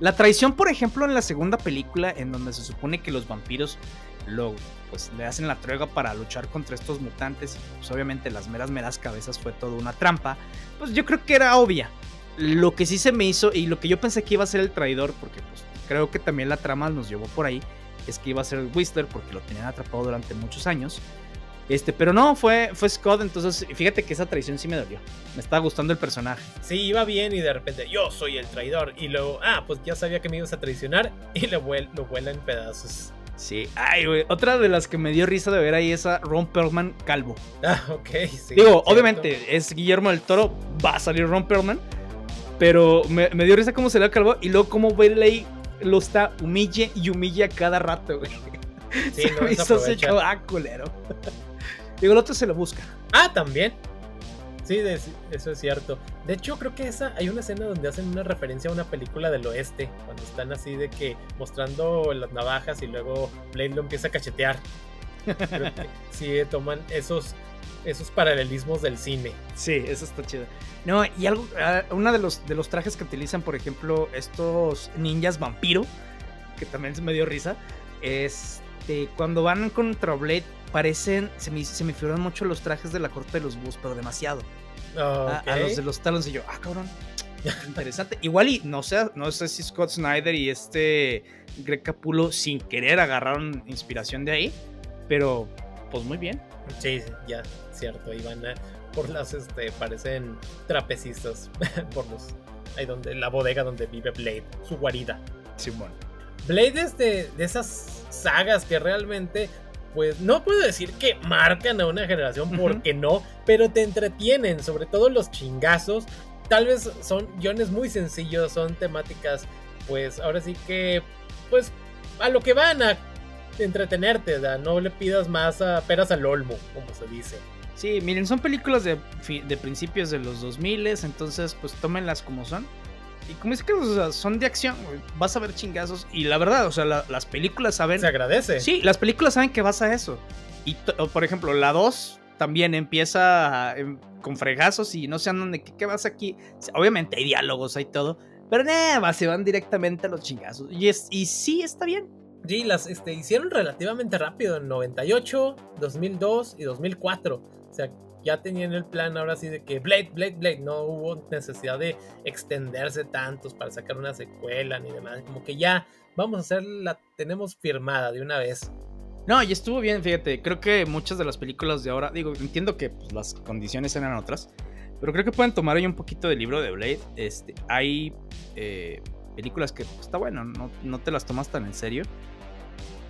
La traición, por ejemplo, en la segunda película, en donde se supone que los vampiros lo, pues, le hacen la tregua para luchar contra estos mutantes. Y pues, obviamente, las meras, meras cabezas fue toda una trampa. Pues yo creo que era obvia. Lo que sí se me hizo, y lo que yo pensé que iba a ser el traidor, porque pues creo que también la trama nos llevó por ahí, es que iba a ser el Whistler, porque lo tenían atrapado durante muchos años. Este, pero no, fue, fue Scott, entonces fíjate que esa traición sí me dolió. Me estaba gustando el personaje. Sí, iba bien y de repente yo soy el traidor. Y luego, ah, pues ya sabía que me ibas a traicionar y lo, lo vuela en pedazos. Sí, ay, güey. Otra de las que me dio risa de ver ahí es a Ron Perlman calvo. Ah, ok, sí. Digo, obviamente es Guillermo del Toro, va a salir Ron Perlman. Pero me, dio risa cómo se le calvo y luego cómo Bailey lo está humille y humilla cada rato, güey. Sí, (laughs) se no me hizo ese ah, culero. Digo, el otro se lo busca. Ah, también. Sí, eso es cierto. De hecho, creo que esa hay una escena donde hacen una referencia a una película del oeste, cuando están así de que mostrando las navajas y luego Blade lo empieza a cachetear. Creo que (laughs) sí toman esos esos paralelismos del cine. Sí, eso está chido. No, y algo, ah, uno de los, de los trajes que utilizan, por ejemplo, estos ninjas vampiro, que también me dio risa, este, cuando van contra Blade parecen, se me, se me figuran mucho los trajes de la corte de los bus, pero demasiado. a, los de los talons y yo, ah, cabrón. Interesante. (laughs) Igual y no sé, no sé si Scott Snyder y este Greg Capulo sin querer agarraron inspiración de ahí, pero pues muy bien. Sí, ya, cierto. Y van por las, este, parecen trapecistas (laughs) por los, ahí donde, la bodega donde vive Blade, su guarida. Simón. Blade es de, de esas sagas que realmente pues no puedo decir que marcan a una generación porque no, pero te entretienen, sobre todo los chingazos. Tal vez son guiones muy sencillos, son temáticas, pues ahora sí que, pues a lo que van a entretenerte, no le pidas más a peras al olmo, como se dice. Sí, miren, son películas de, de principios de los 2000, entonces pues tómenlas como son. Y como es que son de acción, vas a ver chingazos. Y la verdad, o sea, las películas saben. Se agradece. Sí, las películas saben que vas a eso. Y por ejemplo, la 2 también empieza con fregazos y no sé dónde, ¿qué, ¿qué, vas aquí? Obviamente hay diálogos, hay todo. Pero nada, se van directamente a los chingazos. Y, es, y sí, está bien. Sí, las este, hicieron relativamente rápido en 98, 2002 y 2004. O sea, ya tenían el plan ahora sí de que Blade, Blade, Blade, no hubo necesidad de extenderse tantos para sacar una secuela ni demás, como que ya vamos a hacerla, tenemos firmada de una vez. No, y estuvo bien, fíjate, creo que muchas de las películas de ahora, digo, entiendo que pues, las condiciones eran otras, pero creo que pueden tomar ahí un poquito del libro de Blade. Este, hay eh, películas que pues, está bueno, no, no te las tomas tan en serio.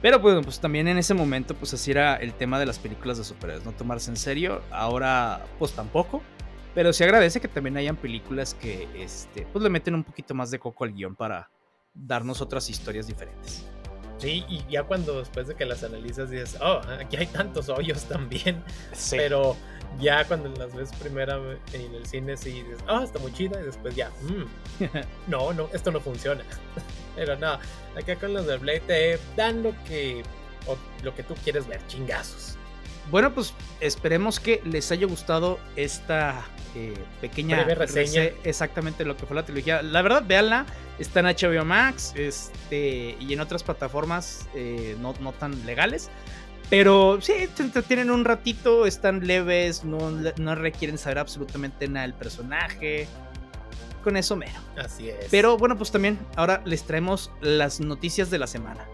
Pero bueno, pues también en ese momento, pues así era el tema de las películas de superhéroes, no tomarse en serio. Ahora, pues tampoco. Pero se agradece que también hayan películas que, este, pues le meten un poquito más de coco al guion para darnos otras historias diferentes. Sí, y ya cuando después de que las analizas dices, oh, aquí hay tantos hoyos también. Pero ya cuando las ves primera en el cine, sí dices, oh, está muy chida. Y después ya, mm, (laughs) no, no, esto no funciona. (laughs) Pero no, acá con los de Blade te dan lo que, lo que tú quieres ver, chingazos. Bueno, pues esperemos que les haya gustado esta eh, pequeña reseña. Exactamente lo que fue la trilogía. La verdad, véanla. Está en HBO Max este, y en otras plataformas eh, no, no, tan legales. Pero sí, te entretienen un ratito, están leves, no, no requieren saber absolutamente nada del personaje. Con eso mero. Así es. Pero bueno, pues también ahora les traemos las noticias de la semana.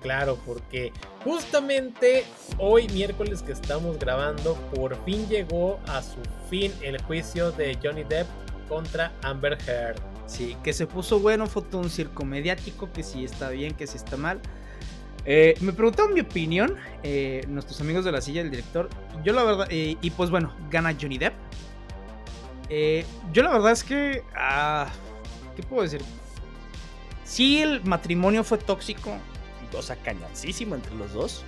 Claro, porque justamente hoy miércoles que estamos grabando, por fin llegó a su fin el juicio de Johnny Depp contra Amber Heard. Sí, que se puso bueno, fue todo un circo mediático, que si está bien, que si está mal. Eh, me preguntaron mi opinión, eh, nuestros amigos de la silla del director. Yo la verdad, eh, y pues bueno, gana Johnny Depp. yo la verdad es que, ah, ¿qué puedo decir? Sí, el matrimonio fue tóxico, o sea, cañoncísimo entre los dos.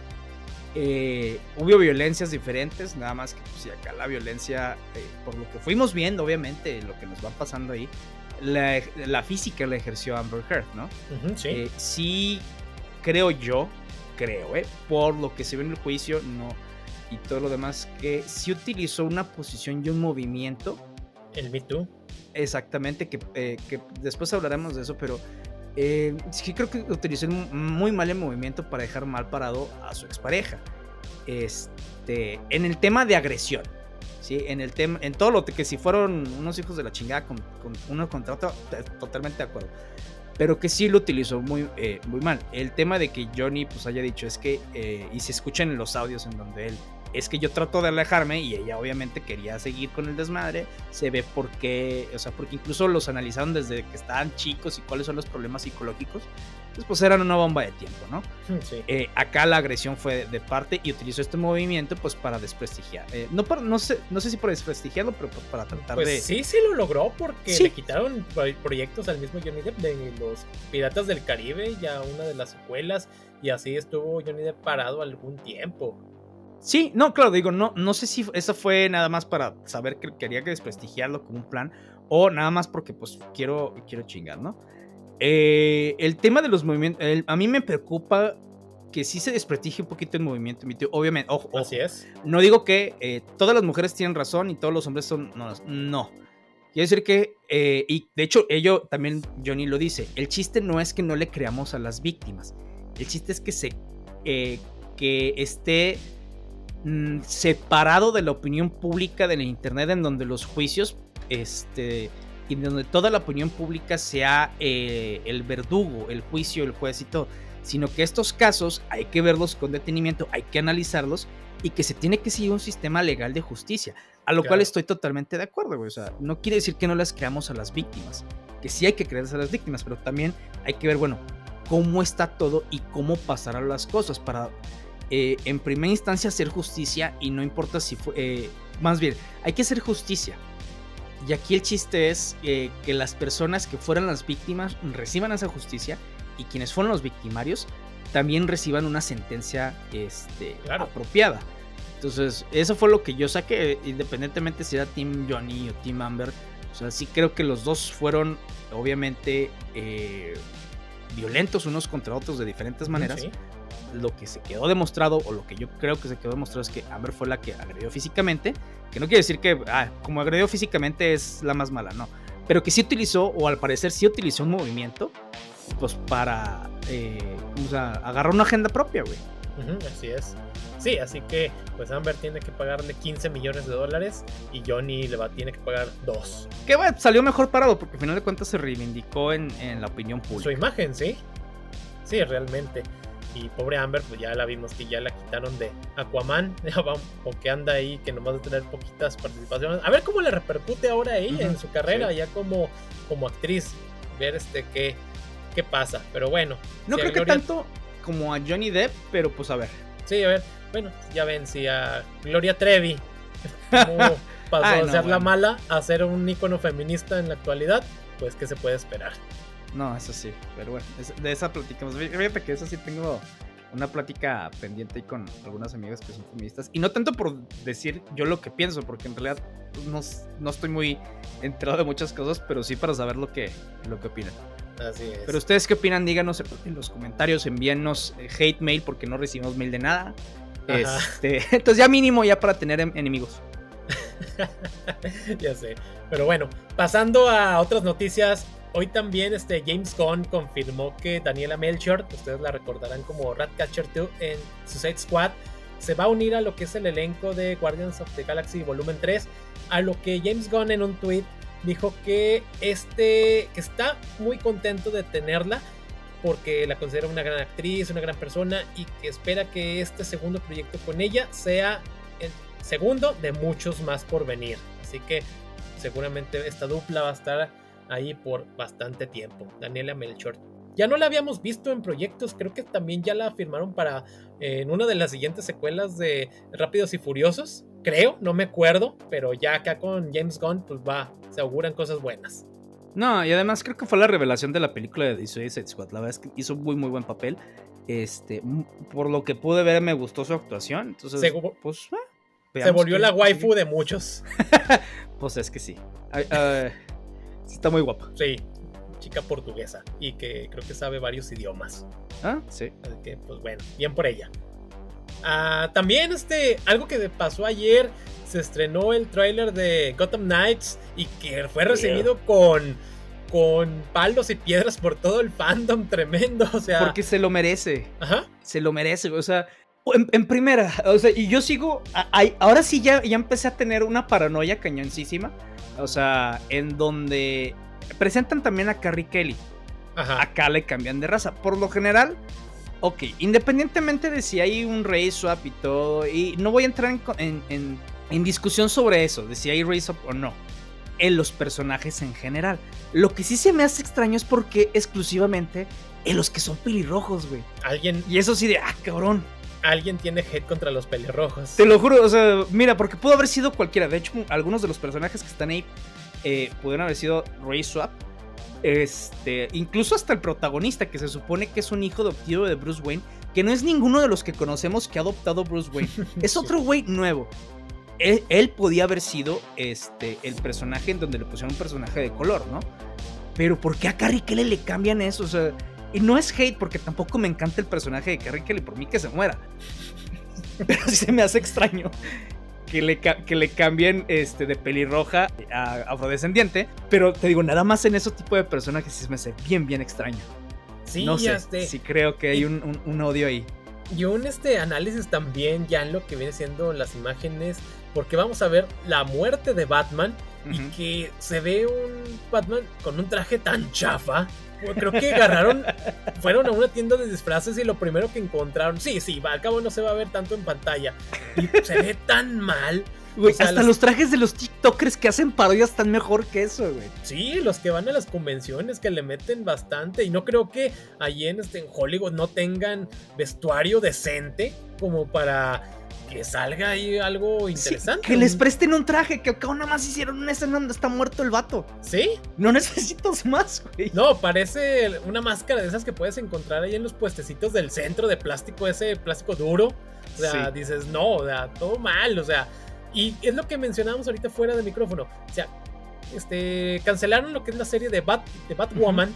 hubo violencias diferentes, nada más que si pues, acá la violencia, por lo que fuimos viendo, obviamente, lo que nos va pasando ahí, la, física la ejerció Amber Heard, ¿no? sí. sí creo yo, creo, ¿eh? por lo que se ve en el juicio, no, y todo lo demás, que sí utilizó una posición y un movimiento. El Me Too. Exactamente, que, eh, que después hablaremos de eso, pero eh, sí creo que utilizó muy mal el movimiento para dejar mal parado a su expareja. Este, en el tema de agresión, ¿sí? En el tema, en todo lo que si fueron unos hijos de la chingada con, con uno contra otro, totalmente de acuerdo pero que sí lo utilizó muy, eh, muy mal. El tema de que Johnny pues haya dicho es que, eh, y se escuchan en los audios en donde él es que yo trato de alejarme y ella obviamente quería seguir con el desmadre. Se ve por qué, o sea, porque incluso los analizaron desde que estaban chicos y cuáles son los problemas psicológicos. Pues, pues eran una bomba de tiempo, ¿no? Sí. Eh, acá la agresión fue de parte y utilizó este movimiento pues para desprestigiar. Eh, no, para, no, sé, no sé si para desprestigiarlo, pero pues, para tratar pues de... Sí, sí lo logró porque le quitaron proyectos al mismo Johnny Depp de los Piratas del Caribe, ya una de las secuelas, y así estuvo Johnny Depp parado algún tiempo. Sí, no, claro, digo, no, no sé si eso fue nada más para saber que quería que desprestigiarlo como un plan o nada más porque pues quiero, quiero chingar, ¿no? Eh, el tema de los movimientos, a mí me preocupa que sí se desprestigie un poquito el movimiento, mi tío. Obviamente, ojo, Así es. No digo que eh, todas las mujeres tienen razón y todos los hombres son. No. no. Quiero decir que, eh, y de hecho, ello también Johnny lo dice: el chiste no es que no le creamos a las víctimas. El chiste es que se. que esté Mm, separado de la opinión pública del internet en donde los juicios este y donde toda la opinión pública sea eh, el verdugo, el juicio, el juez y todo, sino que estos casos hay que verlos con detenimiento, hay que analizarlos y que se tiene que seguir un sistema legal de justicia, a lo cual estoy totalmente de acuerdo, O sea, no quiere decir que no las creamos a las víctimas, que sí hay que creerles a las víctimas, pero también hay que ver, bueno, cómo está todo y cómo pasarán las cosas para eh, en primera instancia hacer justicia y no importa si fue, eh, más bien, hay que hacer justicia. Y aquí el chiste es eh, que las personas que fueran las víctimas reciban esa justicia y quienes fueron los victimarios también reciban una sentencia este, apropiada. Entonces, eso fue lo que yo saqué, independientemente si era Team Johnny o Team Amber. O sea, sí creo que los dos fueron, obviamente, violentos unos contra otros de diferentes maneras lo que se quedó demostrado, o lo que yo creo que se quedó demostrado, es que Amber fue la que agredió físicamente. Que no quiere decir que, ah, como agredió físicamente es la más mala, no. Pero que sí utilizó, o al parecer sí utilizó un movimiento, pues para eh, o sea, agarrar una agenda propia, güey. así es. Sí, así que pues Amber tiene que pagarle 15 millones de dólares y Johnny le va, tiene que pagar 2. Que bueno, salió mejor parado porque al final de cuentas se reivindicó en, en la opinión pública. Su imagen, sí. Sí, realmente. Y pobre Amber, pues ya la vimos que ya la quitaron de Aquaman, (laughs) o que anda ahí, que nomás de tener poquitas participaciones. A ver cómo le repercute ahora a ella en su carrera, ya como, como actriz. Ver este qué, qué pasa. Pero bueno. No creo que tanto como a Johnny Depp, pero pues a ver. Sí, a ver. Bueno, ya ven, si a Gloria Trevi como (laughs) pasó de ser la mala a ser un ícono feminista en la actualidad, pues qué se puede esperar. No, eso sí, pero bueno, de esa platicamos. Fíjate que eso sí tengo una plática pendiente ahí con algunas amigas que son feministas. Y no tanto por decir yo lo que pienso, porque en realidad pues, no, estoy muy enterado de muchas cosas, pero sí para saber lo que, lo que opinan. Así es. Pero ustedes qué opinan, díganos en los comentarios, envíennos eh, hate mail porque no recibimos mail de nada. Este, (laughs) entonces ya mínimo ya para tener enemigos. (laughs) ya sé. Pero bueno, pasando a otras noticias Hoy también este James Gunn confirmó que Daniela Melchior, ustedes la recordarán como Ratcatcher 2 en Suicide Squad, se va a unir a lo que es el elenco de Guardians of the Galaxy Volumen 3, a lo que James Gunn en un tweet dijo que este que está muy contento de tenerla porque la considera una gran actriz, una gran persona y que espera que este segundo proyecto con ella sea el segundo de muchos más por venir. Así que seguramente esta dupla va a estar ahí por bastante tiempo. Daniela Melchor. ya no la habíamos visto en proyectos, creo que también ya la firmaron para eh, en una de las siguientes secuelas de Rápidos y Furiosos, creo, no me acuerdo, pero ya acá con James Gunn, pues va, se auguran cosas buenas. No, y además creo que fue la revelación de la película de Suicide Squad. La verdad es que hizo muy, muy buen papel. Este, por lo que pude ver, me gustó su actuación. Entonces, se, pues, eh, se volvió la waifu de muchos. (laughs) pues es que sí. Está muy guapa. Sí, chica portuguesa y que creo que sabe varios idiomas. Ah, sí. Así que, pues bueno, bien por ella. Ah, también este, algo que pasó ayer, se estrenó el tráiler de Gotham Knights y que fue recibido con, con palos y piedras por todo el fandom tremendo, o sea... Porque se lo merece. Ajá. Se lo merece, o sea... En, primera, o sea, y yo sigo, ahora sí ya, ya empecé a tener una paranoia cañoncísima, o sea, en donde presentan también a Carrie Kelly. Ajá. Acá le cambian de raza. Por lo general, ok, independientemente de si hay un race swap y todo, y no voy a entrar en, discusión sobre eso, de si hay race swap o no, en los personajes en general. Lo que sí se me hace extraño es porque exclusivamente en los que son pelirrojos, güey. Alguien. Y eso sí de, ah, cabrón. Alguien tiene hate contra los pelirrojos. Te lo juro, o sea, mira, porque pudo haber sido cualquiera. De hecho, algunos de los personajes que están ahí eh, pudieron haber sido race swap este, incluso hasta el protagonista, que se supone que es un hijo adoptivo de Bruce Wayne, que no es ninguno de los que conocemos que ha adoptado Bruce Wayne. (laughs) Es otro güey nuevo. Él, podía haber sido este, el personaje en donde le pusieron un personaje de color, ¿no? Pero ¿por qué a Carrie Kelly le cambian eso? O sea, y no es hate porque tampoco me encanta el personaje de Carrie Kelly, por mí que se muera. (laughs) Pero sí se me hace extraño que le, que le cambien este, de pelirroja a afrodescendiente. Pero te digo, nada más en ese tipo de personajes se me hace bien, bien extraño. Sí, no sé, este, sí creo que hay un, un, odio ahí. Y un este análisis también ya en lo que viene siendo las imágenes, porque vamos a ver la muerte de Batman y que se ve un Batman con un traje tan chafa creo que agarraron, fueron a una tienda de disfraces y lo primero que encontraron, sí, sí, al cabo no se va a ver tanto en pantalla. Y se ve tan mal. hasta los trajes de los TikTokers que hacen parodias están mejor que eso, güey. Sí, los que van a las convenciones que le meten bastante. Y no creo que allí en, este, en Hollywood no tengan vestuario decente como para que salga ahí algo interesante. que les presten un traje, que acá nada más hicieron una escena donde está muerto el vato. ¿Sí? No necesitas más, güey. No, parece una máscara de esas que puedes encontrar ahí en los puestecitos del centro de plástico, ese plástico duro. O sea, dices, no, o sea, todo mal, o sea. Y es lo que mencionábamos ahorita fuera del micrófono. O sea, este, cancelaron lo que es la serie de, Bat, de Batwoman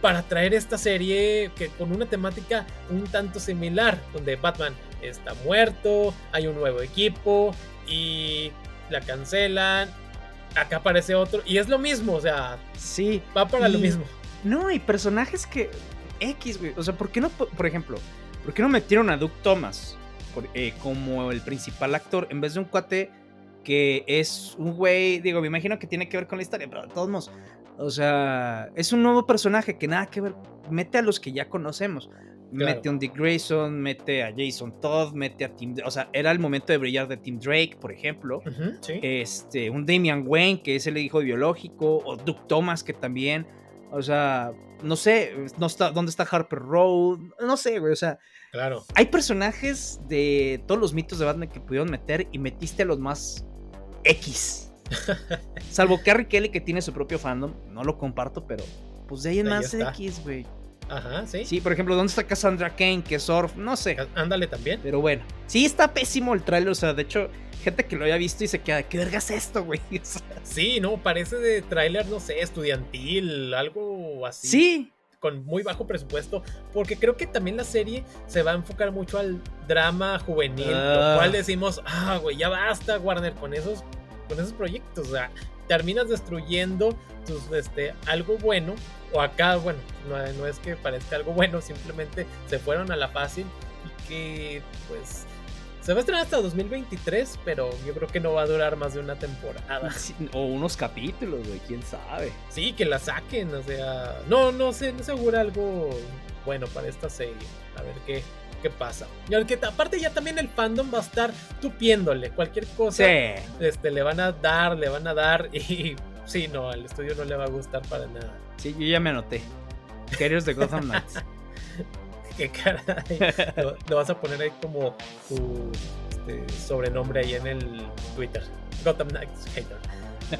para traer esta serie que con una temática un tanto similar, donde Batman está muerto, hay un nuevo equipo y la cancelan. Acá aparece otro y es lo mismo, o sea, sí, va para lo mismo. No, hay personajes que X, güey, o sea, ¿por qué no, por ejemplo, por qué no metieron a Duke Thomas eh, como el principal actor en vez de un cuate que es un güey, digo, me imagino que tiene que ver con la historia, pero de todos modos, o sea, es un nuevo personaje que nada que ver. Mete a los que ya conocemos. Mete a un Dick Grayson, mete a Jason Todd, mete a Tim. O sea, era el momento de brillar de Tim Drake, por ejemplo. Este, un Damian Wayne, que es el hijo biológico. O Duke Thomas, que también. O sea, no sé, no está, ¿dónde está Harper Road? No sé, güey, o sea. Claro. Hay personajes de todos los mitos de Batman que pudieron meter y metiste a los más X. (laughs) Salvo Carrie Kelly que tiene su propio fandom, no lo comparto, pero pues de ahí en más X, güey. Ajá, sí. Sí, por ejemplo, ¿dónde está Cassandra Kane? Que Surf, no sé. Ándale también. Pero bueno, sí está pésimo el trailer, o sea, de hecho, gente que lo había visto y se queda, ¿qué verga es esto, güey? (laughs) sí, no, parece de tráiler, no sé, estudiantil, algo así. Sí. Con muy bajo presupuesto, porque creo que también la serie se va a enfocar mucho al drama juvenil, lo ah. cual decimos, ah, güey, ya basta, Warner, con esos con esos proyectos. O sea, terminas destruyendo tus, este, algo bueno. O acá, bueno, no, es que parezca algo bueno, simplemente se fueron a la fácil y que pues se va a estrenar hasta 2023, pero yo creo que no va a durar más de una temporada. (laughs) o unos capítulos, güey, quién sabe. Sí, que la saquen, o sea, no, no sé, no seguro algo bueno para esta serie. A ver qué, qué pasa. Y aunque aparte ya también el fandom va a estar tupiéndole cualquier cosa. Este, le van a dar, le van a dar (laughs) y sí, no, al estudio no le va a gustar para nada. Sí, yo ya me anoté. Haters de Gotham Knights. (laughs) Qué caray. Lo, vas a poner ahí como tu este, sobrenombre ahí en el Twitter. Gotham Knights Hater.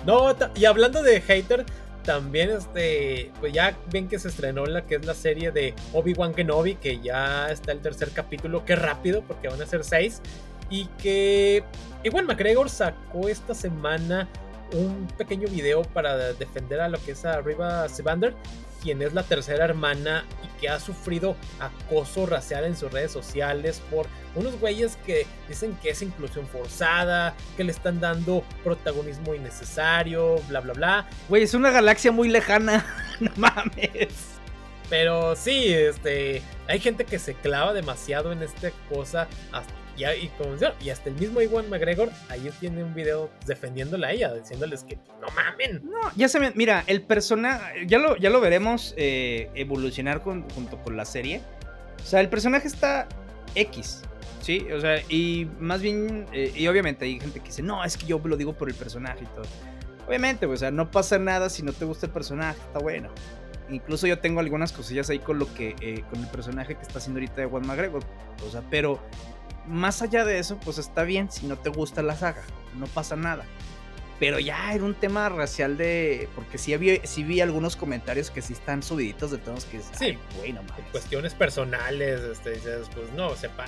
No, y hablando de Hater, también este, pues ya ven que se estrenó la que es la serie de Obi-Wan Kenobi, que ya está el tercer capítulo, qué rápido, porque van a ser seis. Y que Ewan McGregor sacó esta semana un pequeño video para defender a lo que es a Riva Sevander, quien es la tercera hermana y que ha sufrido acoso racial en sus redes sociales por unos güeyes que dicen que es inclusión forzada, que le están dando protagonismo innecesario, bla, bla, bla. Güey, es una galaxia muy lejana. (laughs) No mames. Pero sí, este, hay gente que se clava demasiado en esta cosa. Hasta, y, como hasta el mismo Iwan McGregor ahí tiene un video defendiéndola a ella, diciéndoles que no mamen. No, ya se me. Mira, el personaje. Ya lo, ya lo veremos eh, evolucionar junto con la serie. O sea, el personaje está X. Sí, o sea, y más bien. eh, y obviamente hay gente que dice, no, es que yo lo digo por el personaje y todo. Obviamente, o sea, no pasa nada si no te gusta el personaje, está bueno. Incluso yo tengo algunas cosillas ahí con lo que. eh, con el personaje que está haciendo ahorita de Juan McGregor. O sea, pero. Más allá de eso, pues está bien si no te gusta la saga. No pasa nada. Pero ya era un tema racial de. Porque sí, había, sí vi algunos comentarios que sí están subiditos de tonos que Sí. "Ay, güey, no mames". Cuestiones personales, este, dices, pues no, sepa,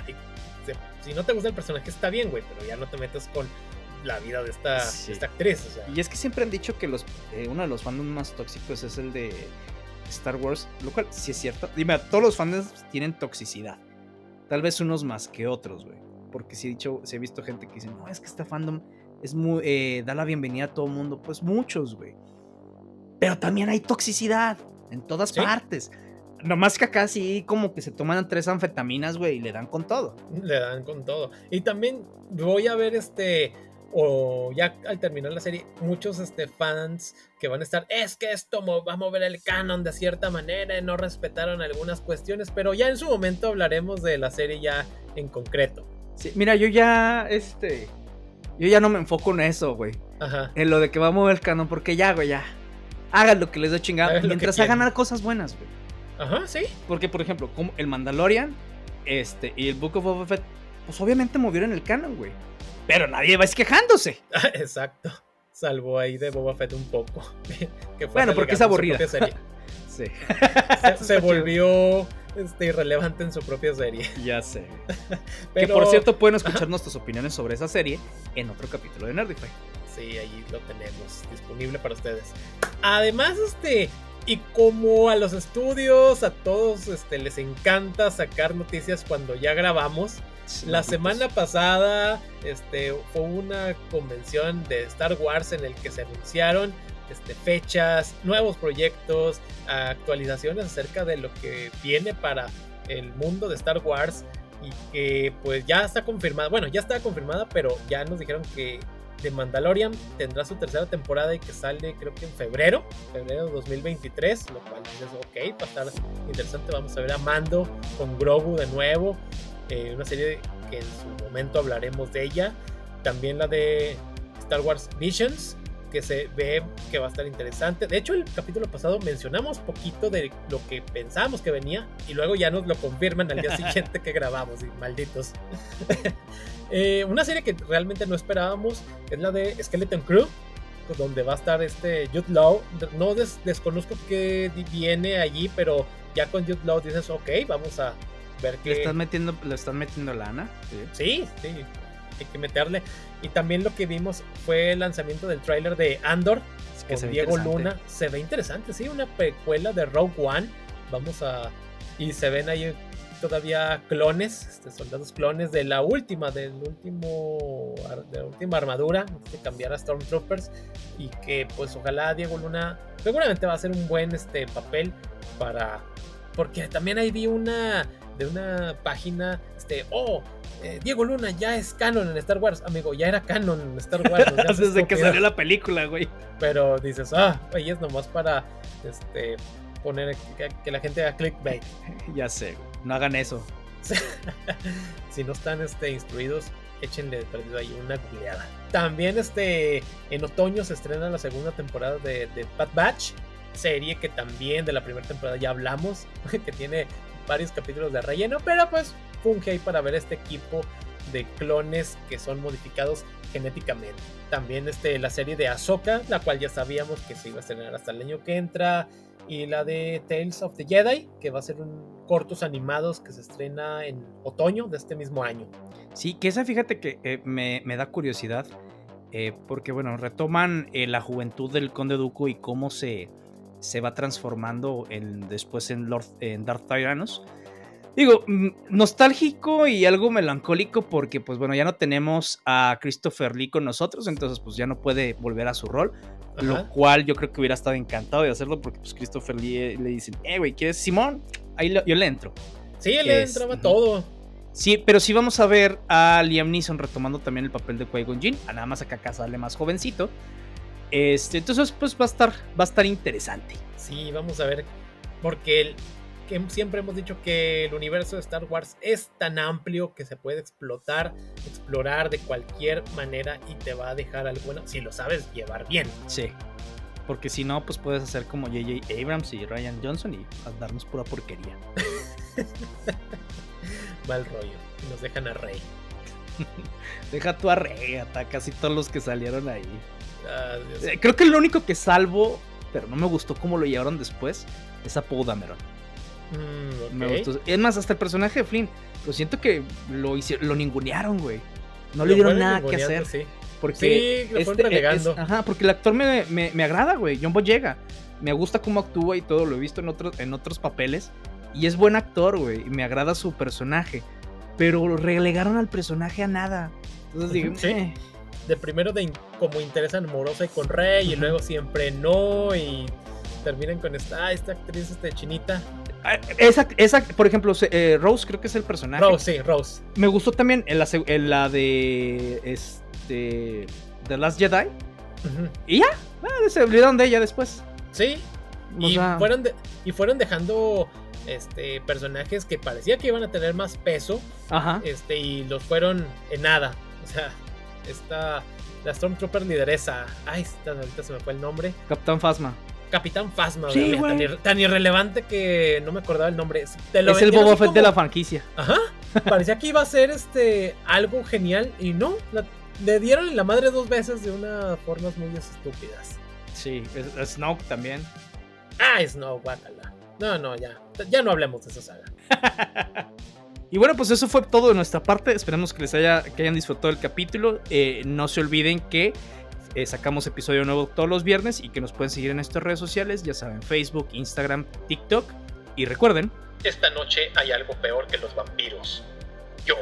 si no te gusta el personaje está bien, güey, pero ya no te metas con la vida de esta, Sí. de esta actriz, o sea. Y es que siempre han dicho que los, eh, uno de los fandoms más tóxicos es el de Star Wars, lo cual sí es cierto. Dime, todos los fandoms tienen toxicidad. Tal vez unos más que otros, güey. Porque sí he, dicho, sí he visto gente que dice, no, es que este fandom es muy, eh, da la bienvenida a todo el mundo. Pues muchos, güey. Pero también hay toxicidad en todas Sí. partes. Nomás que acá sí como que se toman tres anfetaminas, güey, y le dan con todo. Le dan con todo. Y también voy a ver este. O ya al terminar la serie, muchos este, fans que van a estar. Es que esto va a mover el canon de cierta manera. y No respetaron algunas cuestiones. Pero ya en su momento hablaremos de la serie ya en concreto. Sí, mira, yo ya, este, yo ya no me enfoco en eso, güey. Ajá. En lo de que va a mover el canon, porque ya, güey, ya. Hagan lo que les dé chingada. Mientras hagan cosas buenas, güey. Ajá, sí. Porque, por ejemplo, como el Mandalorian este, y el Book of Boba Fett, pues obviamente movieron el canon, güey. Pero nadie va quejándose. (laughs) Exacto. Salvo ahí de Boba Fett un poco. (laughs) que fue Bueno, porque es aburrida. (laughs) Sí. Se, se volvió este, irrelevante en su propia serie. Ya sé. Que Pero, por cierto, pueden escuchar nuestras opiniones sobre esa serie en otro capítulo de Nerdify. Sí, ahí lo tenemos disponible para ustedes. Además, este, y como a los estudios, a todos este, les encanta sacar noticias cuando ya grabamos, la semana pasada este, fue una convención de Star Wars en el que se anunciaron este, fechas, nuevos proyectos, actualizaciones acerca de lo que viene para el mundo de Star Wars y que pues ya está confirmada, bueno, ya está confirmada, pero ya nos dijeron que The Mandalorian tendrá su tercera temporada y que sale creo que en febrero, febrero de 2023, lo cual dices, ok, va a estar interesante, vamos a ver a Mando con Grogu de nuevo, eh, una serie que en su momento hablaremos de ella, también la de Star Wars Visions, que se ve que va a estar interesante. De hecho, el capítulo pasado mencionamos poquito de lo que pensábamos que venía y luego ya nos lo confirman al día (laughs) siguiente que grabamos, y malditos. (laughs) Eh, una serie que realmente no esperábamos es la de Skeleton Crew, donde va a estar este Jude Law. No des- desconozco qué di- viene allí, pero ya con Jude Law dices, ok, vamos a ver qué. Le están metiendo, le están metiendo lana. Sí. Sí, sí, hay que meterle. Y también lo que vimos fue el lanzamiento del tráiler de Andor Es que con Diego. Luna. Se ve interesante, sí, una precuela de Rogue One. Vamos a. Y se ven ahí todavía clones, este, soldados clones de la última, del último, de la última armadura, antes de cambiar a Stormtroopers. Y que pues ojalá Diego Luna seguramente va a hacer un buen este, papel para... Porque también ahí vi una de una página, este, oh, eh, Diego Luna ya es canon en Star Wars, amigo, ya era canon en Star Wars. no (laughs) seas Desde que salió la película, güey. Pero dices, ah, oye, es nomás para este, poner que, que la gente haga clickbait. (laughs) Ya sé, güey. No hagan eso. (laughs) si no están este, instruidos, échenle de perdido ahí una googleada. También este, en otoño se estrena la segunda temporada de, de Bad Batch. serie que también de la primera temporada ya hablamos, que tiene varios capítulos de relleno, pero pues funge ahí para ver este equipo de clones que son modificados genéticamente. También este, la serie de Ahsoka, la cual ya sabíamos que se iba a estrenar hasta el año que entra. Y la de Tales of the Jedi, que va a ser un cortos animados que se estrena en otoño de este mismo año. Sí, que esa fíjate que eh, me, da curiosidad. Eh, porque bueno, retoman eh, la juventud del Conde Dooku y cómo se, se va transformando en, después en, Lord, en Darth Tyrannus. Digo, mm, nostálgico y algo melancólico porque, pues bueno, ya no tenemos a Christopher Lee con nosotros, entonces pues ya no puede volver a su rol, lo cual yo creo que hubiera estado encantado de hacerlo porque pues Christopher Lee eh, le dicen, eh, güey, ¿quieres Simón? Ahí yo le entro. Sí, le entraba todo. Sí, pero sí vamos a ver a Liam Neeson retomando también el papel de Qui-Gon Jinn, a nada más acá, acá sale más jovencito. Este, entonces pues va a estar va a estar interesante. Sí, vamos a ver porque el, que siempre hemos dicho que el universo de Star Wars es tan amplio que se puede explotar, explorar de cualquier manera y te va a dejar algo bueno si lo sabes llevar bien. Sí. Porque si no, pues puedes hacer como JJ Abrams y Ryan Johnson y darnos pura porquería. (laughs) Mal rollo. Y nos dejan a Rey. (laughs) Deja tu a Rey, a casi todos los que salieron ahí. Ah, eh, creo que lo único que salvo, pero no me gustó cómo lo llevaron después, es a Paul Dameron. Mm, Me gustó. Es más, hasta el personaje de Flynn. Lo siento que lo hicieron, lo ningunearon, güey. No le dieron nada que hacer. Sí. Porque sí, lo este, ajá, porque el actor me, me, agrada, güey. John Boyega. Me gusta cómo actúa y todo. Lo he visto en otros, en otros papeles. Y es buen actor, güey. Y me agrada su personaje. Pero relegaron al personaje a nada. Entonces digo, sí. De primero de como interés amorosa y con Rey. Y luego siempre no. Y terminan con esta, ah, esta actriz este, chinita. Ah, esa, esa, por ejemplo, eh, Rose creo que es el personaje. Rose, sí, Rose. Me gustó también en la, en la de este The Last Jedi. Y ya, ah, se olvidaron de ella después. Sí. y, fueron y fueron dejando este, personajes que parecía que iban a tener más peso. Ajá. Este, y los fueron en nada. O sea, esta. La Stormtrooper lideresa. Ay, ahorita se me fue el nombre. Capitán Phasma. Capitán Phasma, tan, irrelevante que no me acordaba el nombre. es el Boba Fett de la franquicia. Ajá. Parecía que iba a ser este algo genial y no. le dieron la madre dos veces de unas formas muy estúpidas. Sí, Snoke también. Ah, Snoke, guácala. No, no, ya. Ya no hablemos de esa saga. (laughs) Y bueno, pues eso fue todo de nuestra parte. Esperemos que les haya, que hayan disfrutado el capítulo. Eh, no se olviden que eh, sacamos episodio nuevo todos los viernes y que nos pueden seguir en nuestras redes sociales, ya saben, Facebook, Instagram, TikTok. Y recuerden, esta noche hay algo peor que los vampiros. Yo.